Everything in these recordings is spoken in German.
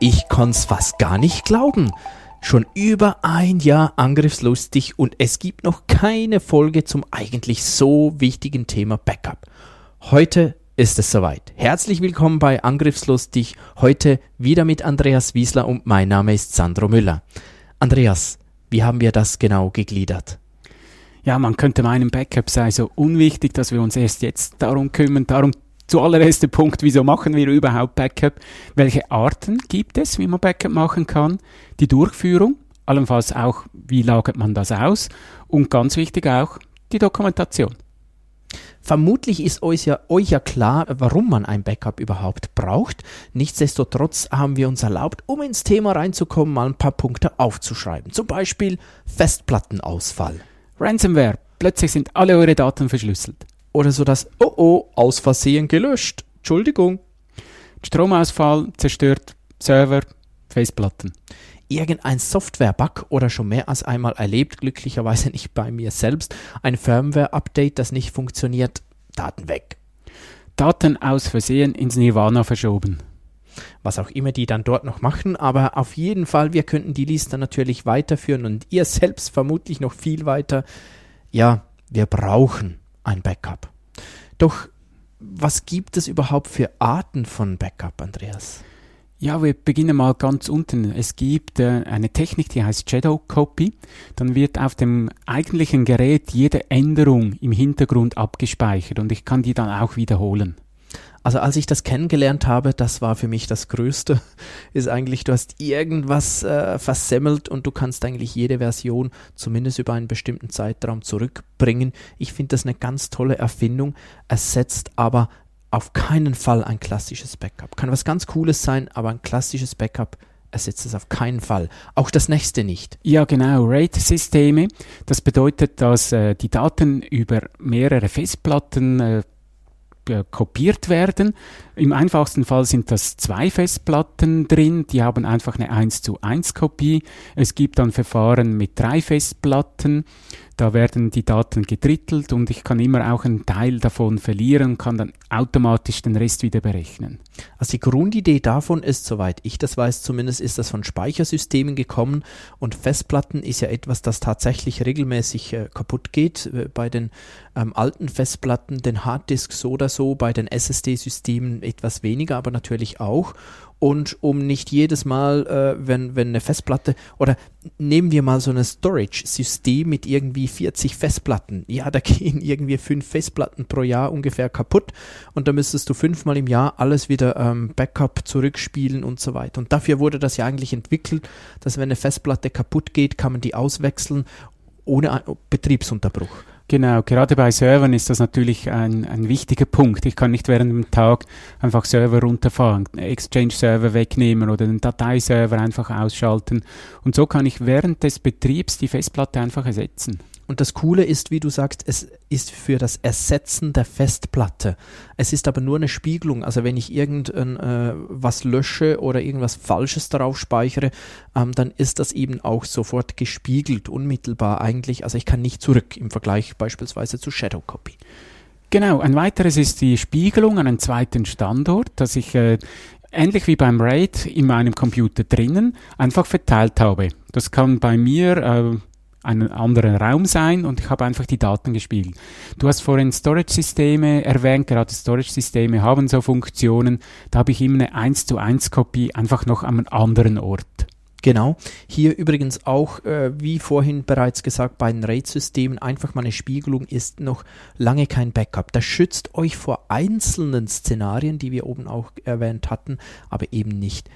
Ich kann's fast gar nicht glauben. Schon über ein Jahr angriffslustig und es gibt noch keine Folge zum eigentlich so wichtigen Thema Backup. Heute ist es soweit. Herzlich willkommen bei Angriffslustig. Heute wieder mit Andreas Wiesler und mein Name ist Sandro Müller. Andreas, wie haben wir das genau gegliedert? Ja, man könnte meinen, Backup sei so unwichtig, dass wir uns erst jetzt darum kümmern. Darum zuallererst der Punkt, wieso machen wir überhaupt Backup? Welche Arten gibt es, wie man Backup machen kann? Die Durchführung, allenfalls auch, wie lagert man das aus? Und ganz wichtig auch, die Dokumentation. Vermutlich ist euch ja, euch ja klar, warum man ein Backup überhaupt braucht. Nichtsdestotrotz haben wir uns erlaubt, um ins Thema reinzukommen, mal ein paar Punkte aufzuschreiben. Zum Beispiel Festplattenausfall. Ransomware. Plötzlich sind alle eure Daten verschlüsselt. Oder so das, oh oh, aus Versehen gelöscht. Entschuldigung. Stromausfall zerstört Server, Festplatten. Irgendein Software-Bug oder schon mehr als einmal erlebt, glücklicherweise nicht bei mir selbst, ein Firmware-Update, das nicht funktioniert, Daten weg. Daten aus Versehen ins Nirvana verschoben. Was auch immer die dann dort noch machen, aber auf jeden Fall, wir könnten die Liste natürlich weiterführen und ihr selbst vermutlich noch viel weiter. Ja, wir brauchen ein Backup. Doch was gibt es überhaupt für Arten von Backup, Andreas? Ja, wir beginnen mal ganz unten. Es gibt äh, eine Technik, die heißt Shadow Copy. Dann wird auf dem eigentlichen Gerät jede Änderung im Hintergrund abgespeichert und ich kann die dann auch wiederholen. Also als ich das kennengelernt habe, das war für mich das Größte, ist eigentlich, du hast irgendwas äh, versemmelt und du kannst eigentlich jede Version zumindest über einen bestimmten Zeitraum zurückbringen. Ich finde das eine ganz tolle Erfindung. Es setzt aber auf keinen Fall ein klassisches Backup. Kann was ganz Cooles sein, aber ein klassisches Backup ersetzt es auf keinen Fall. Auch das nächste nicht. Ja, genau. RAID-Systeme. Das bedeutet, dass äh, die Daten über mehrere Festplatten äh, äh, kopiert werden. Im einfachsten Fall sind das zwei Festplatten drin, die haben einfach eine 1 zu 1 Kopie. Es gibt dann Verfahren mit drei Festplatten. Da werden die Daten gedrittelt und ich kann immer auch einen Teil davon verlieren und kann dann automatisch den Rest wieder berechnen. Also die Grundidee davon ist, soweit ich das weiß, zumindest ist das von Speichersystemen gekommen und Festplatten ist ja etwas, das tatsächlich regelmäßig äh, kaputt geht. Äh, bei den ähm, alten Festplatten, den Harddisks so oder so, bei den SSD-Systemen etwas weniger, aber natürlich auch und um nicht jedes Mal, äh, wenn, wenn eine Festplatte oder nehmen wir mal so ein Storage-System mit irgendwie 40 Festplatten. Ja, da gehen irgendwie fünf Festplatten pro Jahr ungefähr kaputt und da müsstest du fünfmal im Jahr alles wieder ähm, Backup zurückspielen und so weiter. Und dafür wurde das ja eigentlich entwickelt, dass wenn eine Festplatte kaputt geht, kann man die auswechseln ohne Betriebsunterbruch. Genau, gerade bei Servern ist das natürlich ein, ein wichtiger Punkt. Ich kann nicht während dem Tag einfach Server runterfahren, Exchange-Server wegnehmen oder den Dateiserver einfach ausschalten. Und so kann ich während des Betriebs die Festplatte einfach ersetzen. Und das Coole ist, wie du sagst, es ist für das Ersetzen der Festplatte. Es ist aber nur eine Spiegelung. Also wenn ich irgendwas äh, was lösche oder irgendwas Falsches darauf speichere, ähm, dann ist das eben auch sofort gespiegelt, unmittelbar eigentlich. Also ich kann nicht zurück im Vergleich beispielsweise zu Shadow Copy. Genau, ein weiteres ist die Spiegelung an einen zweiten Standort, dass ich äh, ähnlich wie beim RAID in meinem Computer drinnen einfach verteilt habe. Das kann bei mir äh, einen anderen Raum sein und ich habe einfach die Daten gespielt. Du hast vorhin Storage-Systeme erwähnt, gerade Storage-Systeme haben so Funktionen, da habe ich immer eine 1 zu 1 Kopie einfach noch an einem anderen Ort. Genau. Hier übrigens auch, äh, wie vorhin bereits gesagt, bei den RAID-Systemen einfach mal eine Spiegelung ist noch lange kein Backup. Das schützt euch vor einzelnen Szenarien, die wir oben auch erwähnt hatten, aber eben nicht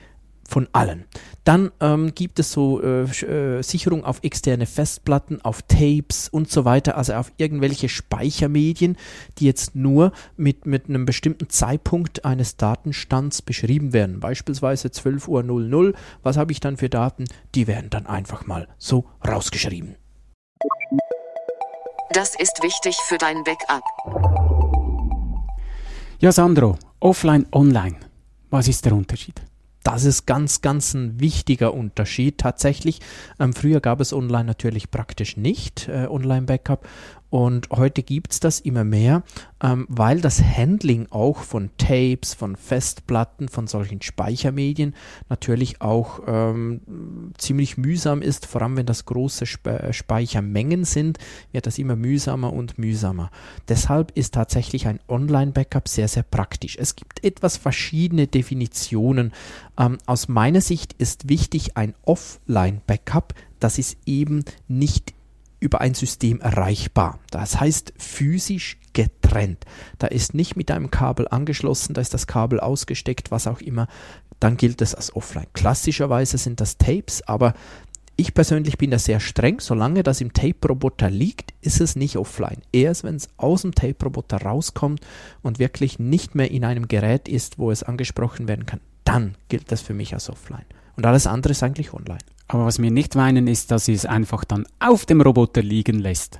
von allen. Dann ähm, gibt es so äh, äh, Sicherung auf externe Festplatten, auf Tapes und so weiter, also auf irgendwelche Speichermedien, die jetzt nur mit, mit einem bestimmten Zeitpunkt eines Datenstands beschrieben werden. Beispielsweise 12.00 Uhr. Was habe ich dann für Daten? Die werden dann einfach mal so rausgeschrieben. Das ist wichtig für dein Backup. Ja, Sandro, offline, online. Was ist der Unterschied? Das ist ganz, ganz ein wichtiger Unterschied tatsächlich. Ähm, früher gab es online natürlich praktisch nicht äh, Online-Backup und heute gibt es das immer mehr, ähm, weil das Handling auch von Tapes, von Festplatten, von solchen Speichermedien natürlich auch ähm, ziemlich mühsam ist. Vor allem wenn das große Spe Speichermengen sind, wird das immer mühsamer und mühsamer. Deshalb ist tatsächlich ein Online-Backup sehr, sehr praktisch. Es gibt etwas verschiedene Definitionen. Ähm, aus meiner Sicht ist wichtig ein Offline-Backup. Das ist eben nicht über ein System erreichbar. Das heißt physisch getrennt. Da ist nicht mit einem Kabel angeschlossen, da ist das Kabel ausgesteckt, was auch immer. Dann gilt es als offline. Klassischerweise sind das Tapes, aber ich persönlich bin da sehr streng. Solange das im Tape-Roboter liegt, ist es nicht offline. Erst wenn es aus dem Tape-Roboter rauskommt und wirklich nicht mehr in einem Gerät ist, wo es angesprochen werden kann, dann gilt das für mich als offline. Und alles andere ist eigentlich online. Aber was wir nicht meinen, ist, dass sie es einfach dann auf dem Roboter liegen lässt.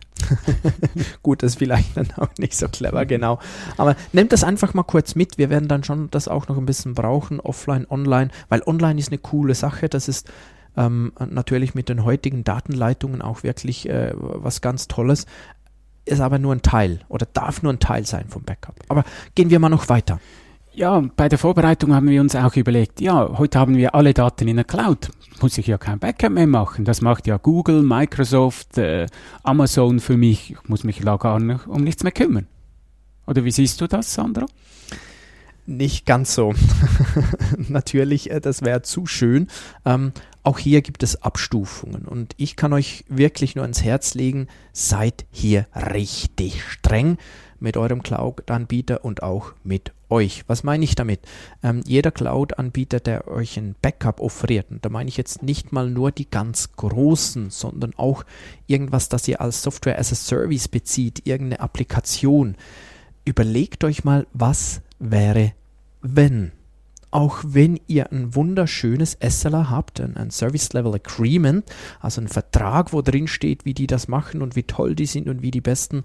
Gut, das ist vielleicht dann auch nicht so clever, genau. Aber nehmt das einfach mal kurz mit. Wir werden dann schon das auch noch ein bisschen brauchen, offline, online, weil online ist eine coole Sache. Das ist ähm, natürlich mit den heutigen Datenleitungen auch wirklich äh, was ganz Tolles. Ist aber nur ein Teil oder darf nur ein Teil sein vom Backup. Aber gehen wir mal noch weiter. Ja, bei der Vorbereitung haben wir uns auch überlegt, ja, heute haben wir alle Daten in der Cloud. Muss ich ja kein Backup mehr machen. Das macht ja Google, Microsoft, äh, Amazon für mich. Ich muss mich da gar nicht, um nichts mehr kümmern. Oder wie siehst du das, Sandro? Nicht ganz so. Natürlich, äh, das wäre zu schön. Ähm, auch hier gibt es Abstufungen und ich kann euch wirklich nur ans Herz legen, seid hier richtig streng mit eurem Cloud-Anbieter und auch mit euch. Was meine ich damit? Ähm, jeder Cloud-Anbieter, der euch ein Backup offeriert, und da meine ich jetzt nicht mal nur die ganz großen, sondern auch irgendwas, das ihr als Software as a Service bezieht, irgendeine Applikation. Überlegt euch mal, was wäre, wenn auch wenn ihr ein wunderschönes SLA habt, ein, ein, Service Level Agreement, also ein Vertrag, wo drin steht, wie die das machen und wie toll die sind und wie die besten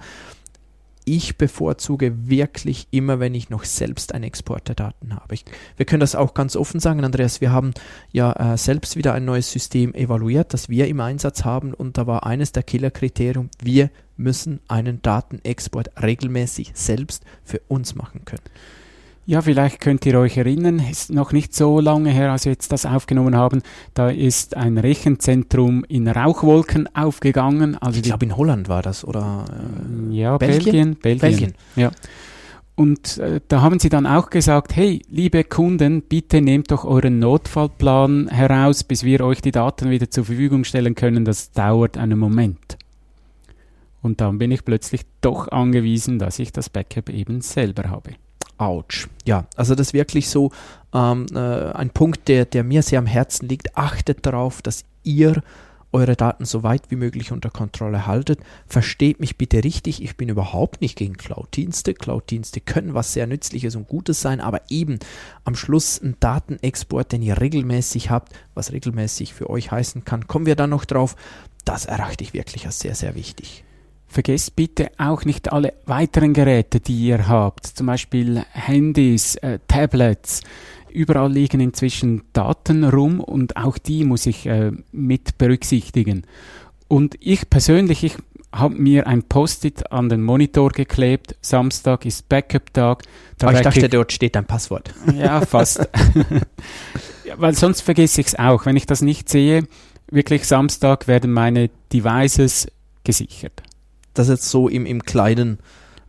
ich bevorzuge wirklich immer, wenn ich noch selbst einen Export der Daten habe. Ich, wir können das auch ganz offen sagen, Andreas. Wir haben ja äh, selbst wieder ein neues System evaluiert, das wir im Einsatz haben und da war eines der Killerkriterien, wir müssen einen Datenexport regelmäßig selbst für uns machen können. Ja, vielleicht könnt ihr euch erinnern, ist noch nicht so lange her, als wir jetzt das aufgenommen haben. Da ist ein Rechenzentrum in Rauchwolken aufgegangen. Also ich glaube, in Holland war das, oder? Äh, ja, Belgien. Belgien. Belgien. Ja. Und äh, da haben sie dann auch gesagt, hey, liebe Kunden, bitte nehmt doch euren Notfallplan heraus, bis wir euch die Daten wieder zur Verfügung stellen können. Das dauert einen Moment. Und dann bin ich plötzlich doch angewiesen, dass ich das Backup eben selber habe. Autsch. Ja, also das ist wirklich so ähm, äh, ein Punkt, der, der mir sehr am Herzen liegt. Achtet darauf, dass ihr eure Daten so weit wie möglich unter Kontrolle haltet. Versteht mich bitte richtig, ich bin überhaupt nicht gegen Cloud-Dienste. Cloud-Dienste können was sehr Nützliches und Gutes sein, aber eben am Schluss ein Datenexport, den ihr regelmäßig habt, was regelmäßig für euch heißen kann, kommen wir dann noch drauf. Das erachte ich wirklich als sehr, sehr wichtig. Vergesst bitte auch nicht alle weiteren Geräte, die ihr habt, zum Beispiel Handys, äh, Tablets. Überall liegen inzwischen Daten rum und auch die muss ich äh, mit berücksichtigen. Und ich persönlich, ich habe mir ein Post-it an den Monitor geklebt. Samstag ist Backup-Tag. Da ich dachte, ich, dort steht ein Passwort. Ja, fast. ja, weil sonst vergesse ich es auch. Wenn ich das nicht sehe, wirklich Samstag werden meine Devices gesichert das jetzt so im, im kleinen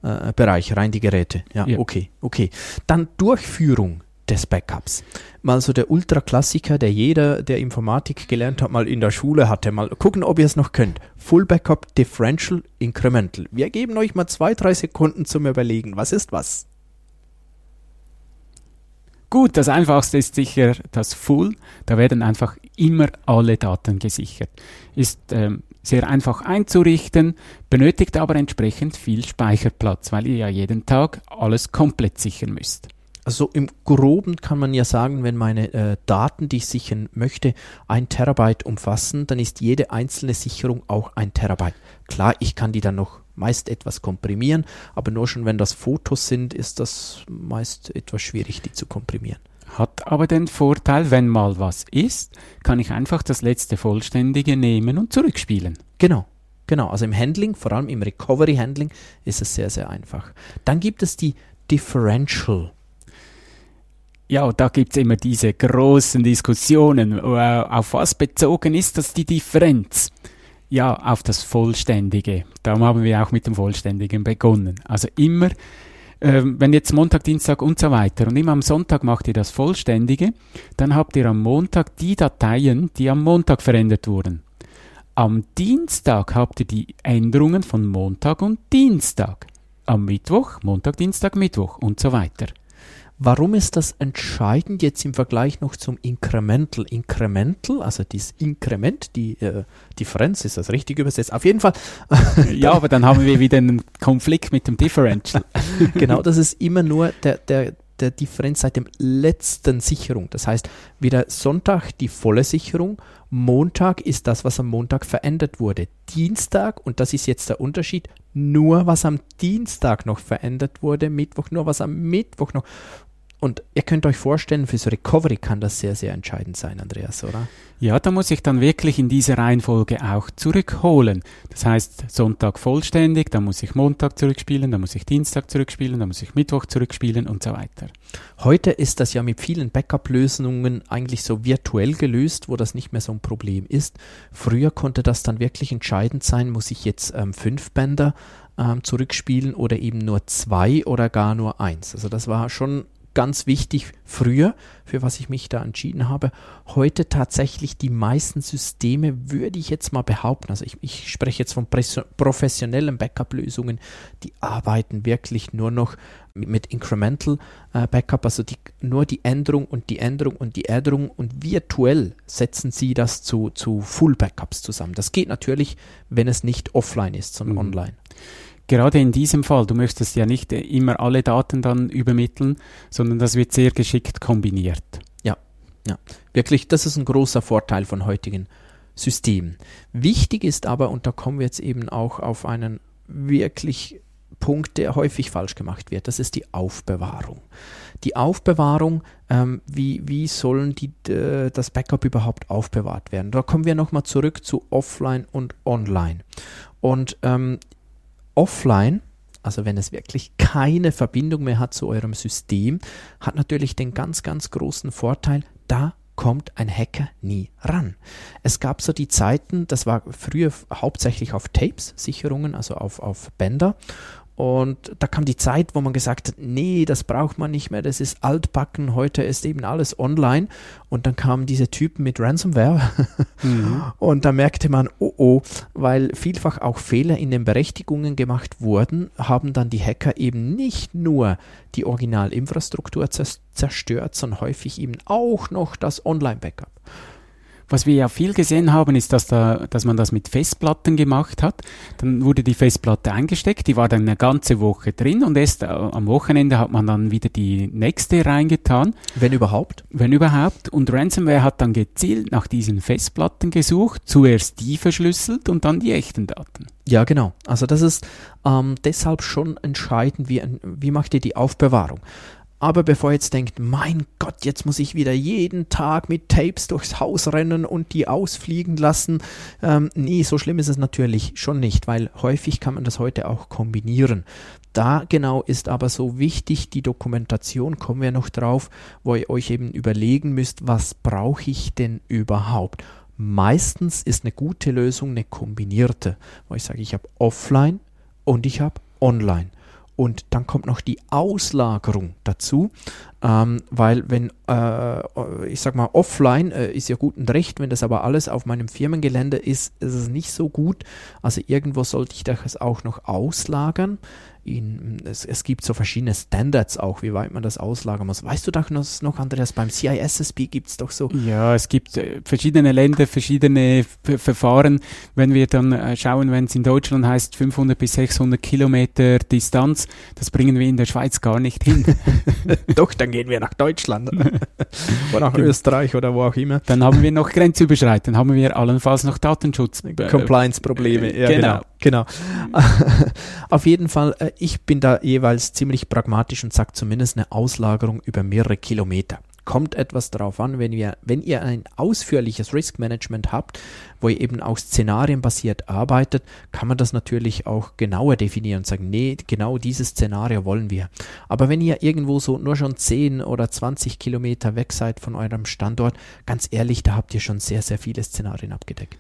äh, Bereich, rein die Geräte. Ja, ja, okay, okay. Dann Durchführung des Backups. Mal so der Ultra-Klassiker, der jeder, der Informatik gelernt hat, mal in der Schule hatte. Mal gucken, ob ihr es noch könnt. Full Backup Differential Incremental. Wir geben euch mal zwei, drei Sekunden zum Überlegen. Was ist was? Gut, das einfachste ist sicher das Full. Da werden einfach immer alle Daten gesichert. Ist ähm, sehr einfach einzurichten, benötigt aber entsprechend viel Speicherplatz, weil ihr ja jeden Tag alles komplett sichern müsst. Also im Groben kann man ja sagen, wenn meine äh, Daten, die ich sichern möchte, ein Terabyte umfassen, dann ist jede einzelne Sicherung auch ein Terabyte. Klar, ich kann die dann noch meist etwas komprimieren, aber nur schon wenn das Fotos sind, ist das meist etwas schwierig, die zu komprimieren. Hat aber den Vorteil, wenn mal was ist, kann ich einfach das letzte Vollständige nehmen und zurückspielen. Genau. Genau, also im Handling, vor allem im Recovery Handling, ist es sehr, sehr einfach. Dann gibt es die Differential ja, da gibt es immer diese großen Diskussionen. Äh, auf was bezogen ist das die Differenz? Ja, auf das Vollständige. Darum haben wir auch mit dem Vollständigen begonnen. Also immer, äh, wenn jetzt Montag, Dienstag und so weiter und immer am Sonntag macht ihr das Vollständige, dann habt ihr am Montag die Dateien, die am Montag verändert wurden. Am Dienstag habt ihr die Änderungen von Montag und Dienstag. Am Mittwoch, Montag, Dienstag, Mittwoch und so weiter. Warum ist das entscheidend jetzt im Vergleich noch zum Incremental? Incremental, also dieses Inkrement, die äh, Differenz, ist das richtig übersetzt? Auf jeden Fall. ja, aber dann haben wir wieder einen Konflikt mit dem Differential. genau, das ist immer nur der, der, der Differenz seit dem letzten Sicherung. Das heißt, wieder Sonntag die volle Sicherung, Montag ist das, was am Montag verändert wurde. Dienstag, und das ist jetzt der Unterschied, nur was am Dienstag noch verändert wurde, Mittwoch nur was am Mittwoch noch. Und ihr könnt euch vorstellen, fürs Recovery kann das sehr, sehr entscheidend sein, Andreas, oder? Ja, da muss ich dann wirklich in diese Reihenfolge auch zurückholen. Das heißt, Sonntag vollständig, dann muss ich Montag zurückspielen, dann muss ich Dienstag zurückspielen, dann muss ich Mittwoch zurückspielen und so weiter. Heute ist das ja mit vielen Backup-Lösungen eigentlich so virtuell gelöst, wo das nicht mehr so ein Problem ist. Früher konnte das dann wirklich entscheidend sein, muss ich jetzt ähm, fünf Bänder ähm, zurückspielen oder eben nur zwei oder gar nur eins. Also das war schon ganz wichtig früher, für was ich mich da entschieden habe. Heute tatsächlich die meisten Systeme würde ich jetzt mal behaupten, also ich, ich spreche jetzt von professionellen Backup-Lösungen, die arbeiten wirklich nur noch mit, mit Incremental äh, Backup, also die, nur die Änderung und die Änderung und die Änderung und virtuell setzen sie das zu, zu Full Backups zusammen. Das geht natürlich, wenn es nicht offline ist, sondern mhm. online gerade in diesem Fall, du möchtest ja nicht immer alle Daten dann übermitteln, sondern das wird sehr geschickt kombiniert. Ja, ja. Wirklich, das ist ein großer Vorteil von heutigen Systemen. Wichtig ist aber, und da kommen wir jetzt eben auch auf einen wirklich Punkt, der häufig falsch gemacht wird, das ist die Aufbewahrung. Die Aufbewahrung, ähm, wie, wie sollen die, das Backup überhaupt aufbewahrt werden? Da kommen wir nochmal zurück zu Offline und Online. Und ähm, offline, also wenn es wirklich keine Verbindung mehr hat zu eurem System, hat natürlich den ganz, ganz großen Vorteil, da kommt ein Hacker nie ran. Es gab so die Zeiten, das war früher hauptsächlich auf Tapes, Sicherungen, also auf, auf Bänder. Und da kam die Zeit, wo man gesagt hat, nee, das braucht man nicht mehr, das ist altbacken, heute ist eben alles online. Und dann kamen diese Typen mit Ransomware mhm. und da merkte man, oh oh, weil vielfach auch Fehler in den Berechtigungen gemacht wurden, haben dann die Hacker eben nicht nur die Originalinfrastruktur zerstört, sondern häufig eben auch noch das Online-Backup. Was wir ja viel gesehen haben, ist, dass, da, dass man das mit Festplatten gemacht hat. Dann wurde die Festplatte eingesteckt, die war dann eine ganze Woche drin und erst äh, am Wochenende hat man dann wieder die nächste reingetan. Wenn überhaupt? Wenn überhaupt. Und Ransomware hat dann gezielt nach diesen Festplatten gesucht, zuerst die verschlüsselt und dann die echten Daten. Ja, genau. Also das ist ähm, deshalb schon entscheidend, wie, wie macht ihr die Aufbewahrung. Aber bevor ihr jetzt denkt, mein Gott, jetzt muss ich wieder jeden Tag mit Tapes durchs Haus rennen und die ausfliegen lassen. Ähm, nee, so schlimm ist es natürlich schon nicht, weil häufig kann man das heute auch kombinieren. Da genau ist aber so wichtig die Dokumentation, kommen wir noch drauf, wo ihr euch eben überlegen müsst, was brauche ich denn überhaupt? Meistens ist eine gute Lösung eine kombinierte, wo ich sage, ich habe offline und ich habe online. Und dann kommt noch die Auslagerung dazu. Ähm, weil wenn, äh, ich sag mal, offline äh, ist ja gut und recht, wenn das aber alles auf meinem Firmengelände ist, ist es nicht so gut. Also irgendwo sollte ich das auch noch auslagern ihn, es, es, gibt so verschiedene Standards auch, wie weit man das auslagern muss. Weißt du doch noch, Andreas, beim CISSP gibt es doch so. Ja, es gibt äh, verschiedene Länder, verschiedene Verfahren. Wenn wir dann äh, schauen, wenn es in Deutschland heißt 500 bis 600 Kilometer Distanz, das bringen wir in der Schweiz gar nicht hin. doch, dann gehen wir nach Deutschland oder nach genau. Österreich oder wo auch immer. Dann haben wir noch grenzüberschreitend, haben wir allenfalls noch Datenschutz. Compliance-Probleme, ja, genau. genau. Genau. Auf jeden Fall, ich bin da jeweils ziemlich pragmatisch und sage zumindest eine Auslagerung über mehrere Kilometer. Kommt etwas darauf an, wenn, wir, wenn ihr ein ausführliches Risk Management habt, wo ihr eben auch szenarienbasiert arbeitet, kann man das natürlich auch genauer definieren und sagen, nee, genau dieses Szenario wollen wir. Aber wenn ihr irgendwo so nur schon 10 oder 20 Kilometer weg seid von eurem Standort, ganz ehrlich, da habt ihr schon sehr, sehr viele Szenarien abgedeckt.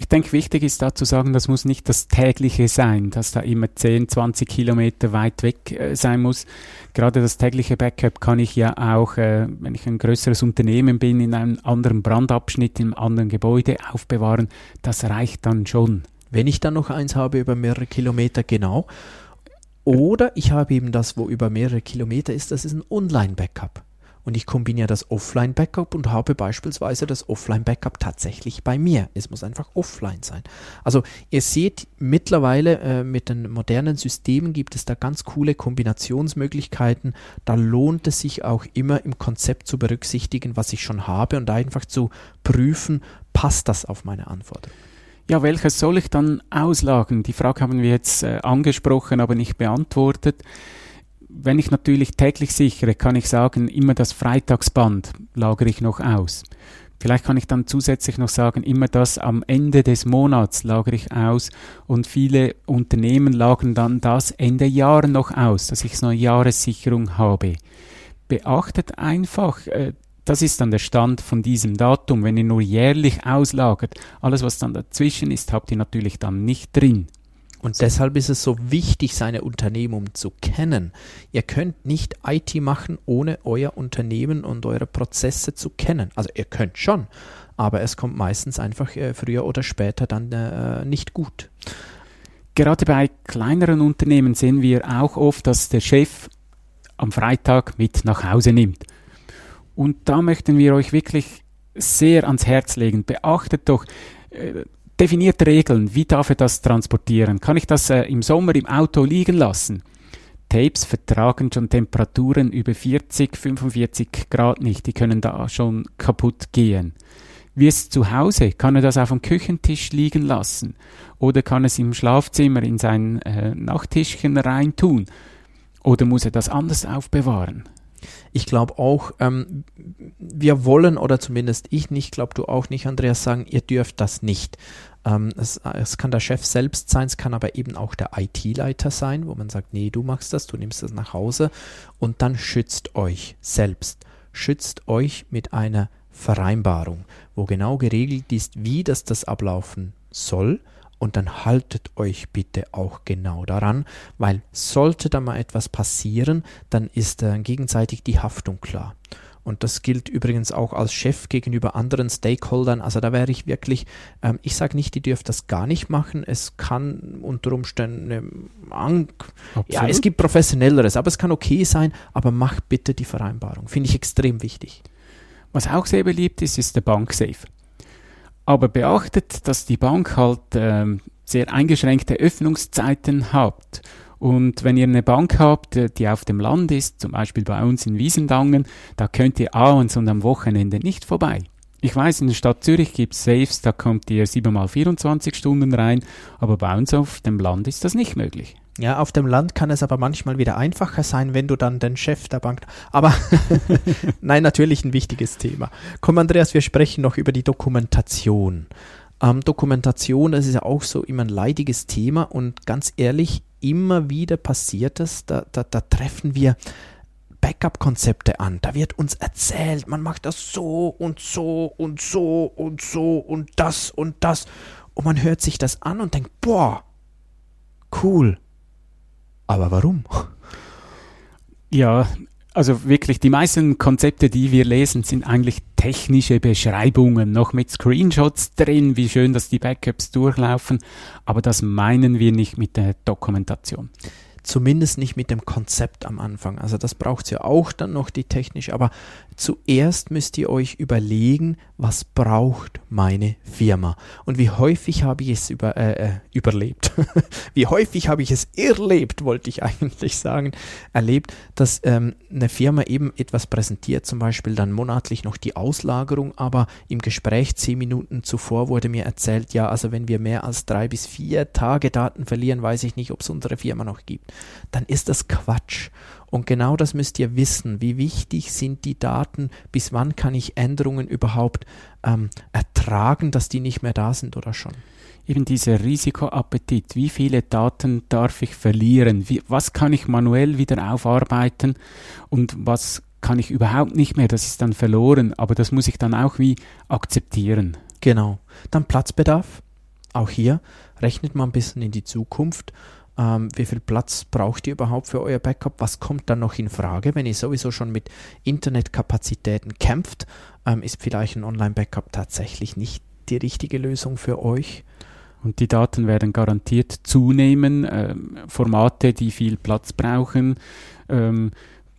Ich denke, wichtig ist da zu sagen, das muss nicht das tägliche sein, dass da immer 10, 20 Kilometer weit weg äh, sein muss. Gerade das tägliche Backup kann ich ja auch, äh, wenn ich ein größeres Unternehmen bin, in einem anderen Brandabschnitt, in einem anderen Gebäude aufbewahren. Das reicht dann schon. Wenn ich dann noch eins habe über mehrere Kilometer, genau. Oder ich habe eben das, wo über mehrere Kilometer ist, das ist ein Online-Backup und ich kombiniere das Offline-Backup und habe beispielsweise das Offline-Backup tatsächlich bei mir. Es muss einfach offline sein. Also ihr seht, mittlerweile äh, mit den modernen Systemen gibt es da ganz coole Kombinationsmöglichkeiten. Da lohnt es sich auch immer im Konzept zu berücksichtigen, was ich schon habe und einfach zu prüfen, passt das auf meine Anforderungen. Ja, welches soll ich dann auslagern? Die Frage haben wir jetzt äh, angesprochen, aber nicht beantwortet wenn ich natürlich täglich sichere, kann ich sagen, immer das Freitagsband lagere ich noch aus. Vielleicht kann ich dann zusätzlich noch sagen, immer das am Ende des Monats lagere ich aus und viele Unternehmen lagern dann das Ende Jahr noch aus, dass ich so eine Jahressicherung habe. Beachtet einfach, äh, das ist dann der Stand von diesem Datum. Wenn ihr nur jährlich auslagert, alles was dann dazwischen ist, habt ihr natürlich dann nicht drin. Und deshalb ist es so wichtig, seine Unternehmung zu kennen. Ihr könnt nicht IT machen, ohne euer Unternehmen und eure Prozesse zu kennen. Also ihr könnt schon, aber es kommt meistens einfach äh, früher oder später dann äh, nicht gut. Gerade bei kleineren Unternehmen sehen wir auch oft, dass der Chef am Freitag mit nach Hause nimmt. Und da möchten wir euch wirklich sehr ans Herz legen. Beachtet doch, äh, definiert Regeln. Wie darf er das transportieren? Kann ich das äh, im Sommer im Auto liegen lassen? Tapes vertragen schon Temperaturen über 40, 45 Grad nicht. Die können da schon kaputt gehen. Wie ist es zu Hause? Kann er das auf dem Küchentisch liegen lassen? Oder kann es im Schlafzimmer in sein äh, Nachttischchen reintun? Oder muss er das anders aufbewahren? Ich glaube auch, ähm, wir wollen, oder zumindest ich nicht, glaube du auch nicht, Andreas, sagen, ihr dürft das nicht. Ähm, es, es, kann der Chef selbst sein, es kann aber eben auch der IT-Leiter sein, wo man sagt, nee, du machst das, du nimmst das nach Hause und dann schützt euch selbst. Schützt euch mit einer Vereinbarung, wo genau geregelt ist, wie das das ablaufen soll und dann haltet euch bitte auch genau daran, weil sollte da mal etwas passieren, dann ist äh, gegenseitig die Haftung klar. Und das gilt übrigens auch als Chef gegenüber anderen Stakeholdern. Also da wäre ich wirklich, ähm, ich sage nicht, die dürft das gar nicht machen. Es kann unter Umständen, ähm, ja, es gibt professionelleres, aber es kann okay sein, aber macht bitte die Vereinbarung. Finde ich extrem wichtig. Was auch sehr beliebt ist, ist der Banksafe. Aber beachtet, dass die Bank halt ähm, sehr eingeschränkte Öffnungszeiten hat und wenn ihr eine Bank habt, äh, die auf dem Land ist, zum Beispiel bei uns in Wiesendangen, da könnt ihr abends und am Wochenende nicht vorbei. Ich weiß, in der Stadt Zürich gibt es Safes, da kommt ihr 7 mal 24 Stunden rein, aber bei uns auf dem Land ist das nicht möglich. Ja, auf dem Land kann es aber manchmal wieder einfacher sein, wenn du dann den Chef der Bank. Aber nein, natürlich ein wichtiges Thema. Komm, Andreas, wir sprechen noch über die Dokumentation. Ähm, Dokumentation, das ist ja auch so immer ein leidiges Thema und ganz ehrlich, immer wieder passiert es, da, da, da treffen wir Backup-Konzepte an. Da wird uns erzählt, man macht das so und so und so und so und das und das. Und man hört sich das an und denkt, boah, cool. Aber warum? Ja, Also wirklich, die meisten Konzepte, die wir lesen, sind eigentlich technische Beschreibungen, noch mit Screenshots drin, wie schön, dass die Backups durchlaufen. Aber das meinen wir nicht mit der Dokumentation. Zumindest nicht mit dem Konzept am Anfang. Also das braucht ja auch dann noch die technische. Aber zuerst müsst ihr euch überlegen, was braucht meine Firma. Und wie häufig habe ich es über, äh, äh überlebt? wie häufig habe ich es erlebt, wollte ich eigentlich sagen, erlebt, dass ähm, eine Firma eben etwas präsentiert, zum Beispiel dann monatlich noch die Auslagerung, aber im Gespräch zehn Minuten zuvor wurde mir erzählt, ja, also wenn wir mehr als drei bis vier Tage Daten verlieren, weiß ich nicht, ob es unsere Firma noch gibt dann ist das Quatsch. Und genau das müsst ihr wissen. Wie wichtig sind die Daten? Bis wann kann ich Änderungen überhaupt ähm, ertragen, dass die nicht mehr da sind oder schon? Eben dieser Risikoappetit. Wie viele Daten darf ich verlieren? Wie, was kann ich manuell wieder aufarbeiten? Und was kann ich überhaupt nicht mehr? Das ist dann verloren. Aber das muss ich dann auch wie akzeptieren. Genau. Dann Platzbedarf. Auch hier rechnet man ein bisschen in die Zukunft ähm, wie viel Platz braucht ihr überhaupt für euer Backup? Was kommt dann noch in Frage? Wenn ihr sowieso schon mit Internetkapazitäten kämpft, ähm, ist vielleicht ein Online-Backup tatsächlich nicht die richtige Lösung für euch. Und die Daten werden garantiert zunehmen. Ähm, Formate, die viel Platz brauchen. Ähm,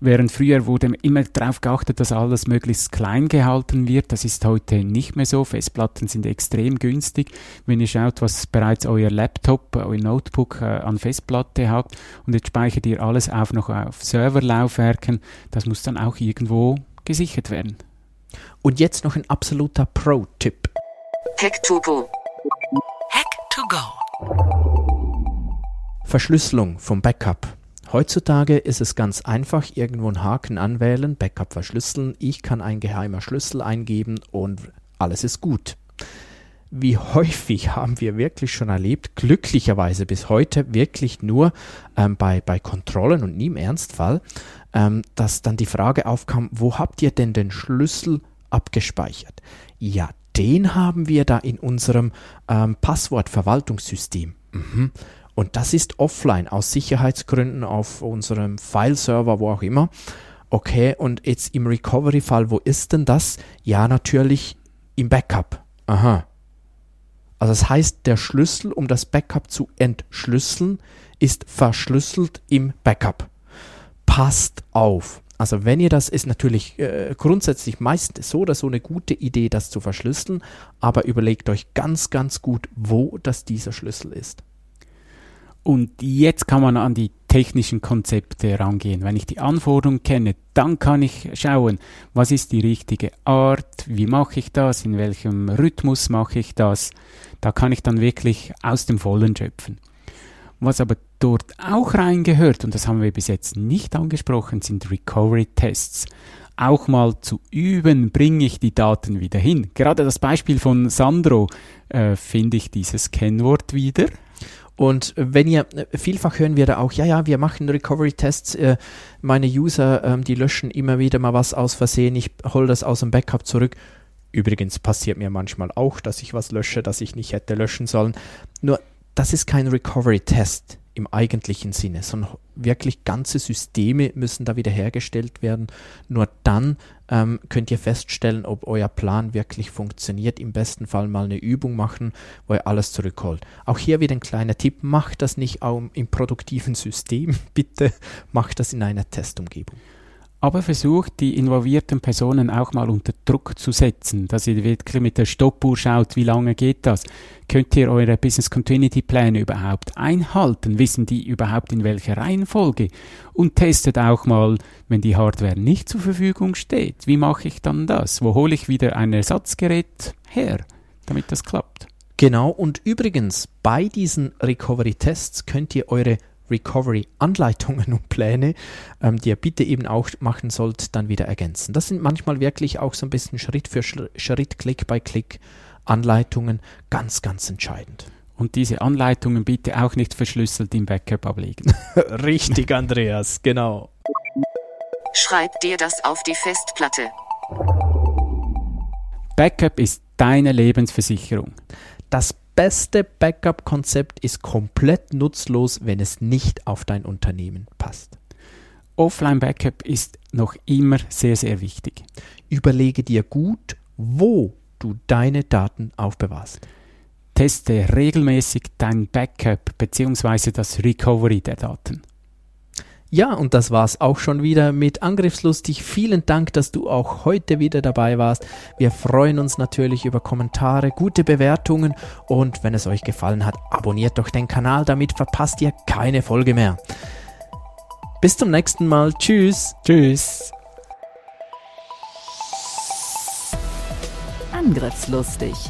Während früher wurde immer darauf geachtet, dass alles möglichst klein gehalten wird. Das ist heute nicht mehr so. Festplatten sind extrem günstig. Wenn ihr schaut, was bereits euer Laptop, euer Notebook äh, an Festplatte hat und jetzt speichert ihr alles auf noch auf Serverlaufwerken, das muss dann auch irgendwo gesichert werden. Und jetzt noch ein absoluter Pro-Tipp. Hack to go. Hack to go. Verschlüsselung vom Backup. Heutzutage ist es ganz einfach, irgendwo einen Haken anwählen, Backup verschlüsseln, ich kann ein geheimer Schlüssel eingeben und alles ist gut. Wie häufig haben wir wirklich schon erlebt, glücklicherweise bis heute wirklich nur ähm, bei, bei Kontrollen und nie im Ernstfall, ähm, dass dann die Frage aufkam, wo habt ihr denn den Schlüssel abgespeichert? Ja, den haben wir da in unserem ähm, Passwortverwaltungssystem. Mhm. Und das ist offline aus Sicherheitsgründen auf unserem File-Server, wo auch immer. Okay, und jetzt im Recovery-Fall, wo ist denn das? Ja, natürlich im Backup. Aha. Also das heißt, der Schlüssel, um das Backup zu entschlüsseln, ist verschlüsselt im Backup. Passt auf. Also wenn ihr das ist natürlich äh, grundsätzlich meist so oder so eine gute Idee, das zu verschlüsseln, aber überlegt euch ganz, ganz gut, wo das dieser Schlüssel ist. Und jetzt kann man an die technischen Konzepte rangehen. Wenn ich die Anforderungen kenne, dann kann ich schauen, was ist die richtige Art, wie mache ich das, in welchem Rhythmus mache ich das. Da kann ich dann wirklich aus dem Vollen schöpfen. Was aber dort auch reingehört, und das haben wir bis jetzt nicht angesprochen, sind Recovery-Tests. Auch mal zu üben, bringe ich die Daten wieder hin. Gerade das Beispiel von Sandro äh, finde ich dieses Kennwort wieder. Und wenn ihr, vielfach hören wir da auch, ja, ja, wir machen Recovery-Tests, äh, meine User, ähm, die löschen immer wieder mal was aus Versehen, ich hole das aus dem Backup zurück. Übrigens passiert mir manchmal auch, dass ich was lösche, das ich nicht hätte löschen sollen. Nur, das ist kein Recovery-Test im eigentlichen Sinne, sondern wirklich ganze Systeme müssen da wiederhergestellt werden. Nur dann ähm, könnt ihr feststellen, ob euer Plan wirklich funktioniert. Im besten Fall mal eine Übung machen, wo ihr alles zurückholt. Auch hier wieder ein kleiner Tipp, macht das nicht im produktiven System, bitte macht das in einer Testumgebung aber versucht, die involvierten Personen auch mal unter Druck zu setzen, dass ihr wirklich mit der Stoppuhr schaut, wie lange geht das? Könnt ihr eure Business Continuity Pläne überhaupt einhalten? Wissen die überhaupt in welcher Reihenfolge? Und testet auch mal, wenn die Hardware nicht zur Verfügung steht. Wie mache ich dann das? Wo hole ich wieder ein Ersatzgerät her, damit das klappt? Genau, und übrigens, bei diesen Recovery-Tests könnt ihr eure Recovery-Anleitungen und Pläne, ähm, die ihr bitte eben auch machen sollt, dann wieder ergänzen. Das sind manchmal wirklich auch so ein bisschen Schritt für Schritt, Klick bei Klick Anleitungen, ganz, ganz entscheidend. Und diese Anleitungen bitte auch nicht verschlüsselt im Backup ablegen. Richtig, Andreas, genau. Schreib dir das auf die Festplatte. Backup ist deine Lebensversicherung. Das beste Backup-Konzept ist komplett nutzlos, wenn es nicht auf dein Unternehmen passt. Offline-Backup ist noch immer sehr, sehr wichtig. Überlege dir gut, wo du deine Daten aufbewahrst. Teste regelmäßig dein Backup bzw. das Recovery der Daten. Ja, und das war's auch schon wieder mit Angriffslustig. Vielen Dank, dass du auch heute wieder dabei warst. Wir freuen uns natürlich über Kommentare, gute Bewertungen und wenn es euch gefallen hat, abonniert doch den Kanal, damit verpasst ihr keine Folge mehr. Bis zum nächsten Mal. Tschüss. Tschüss. Angriffslustig.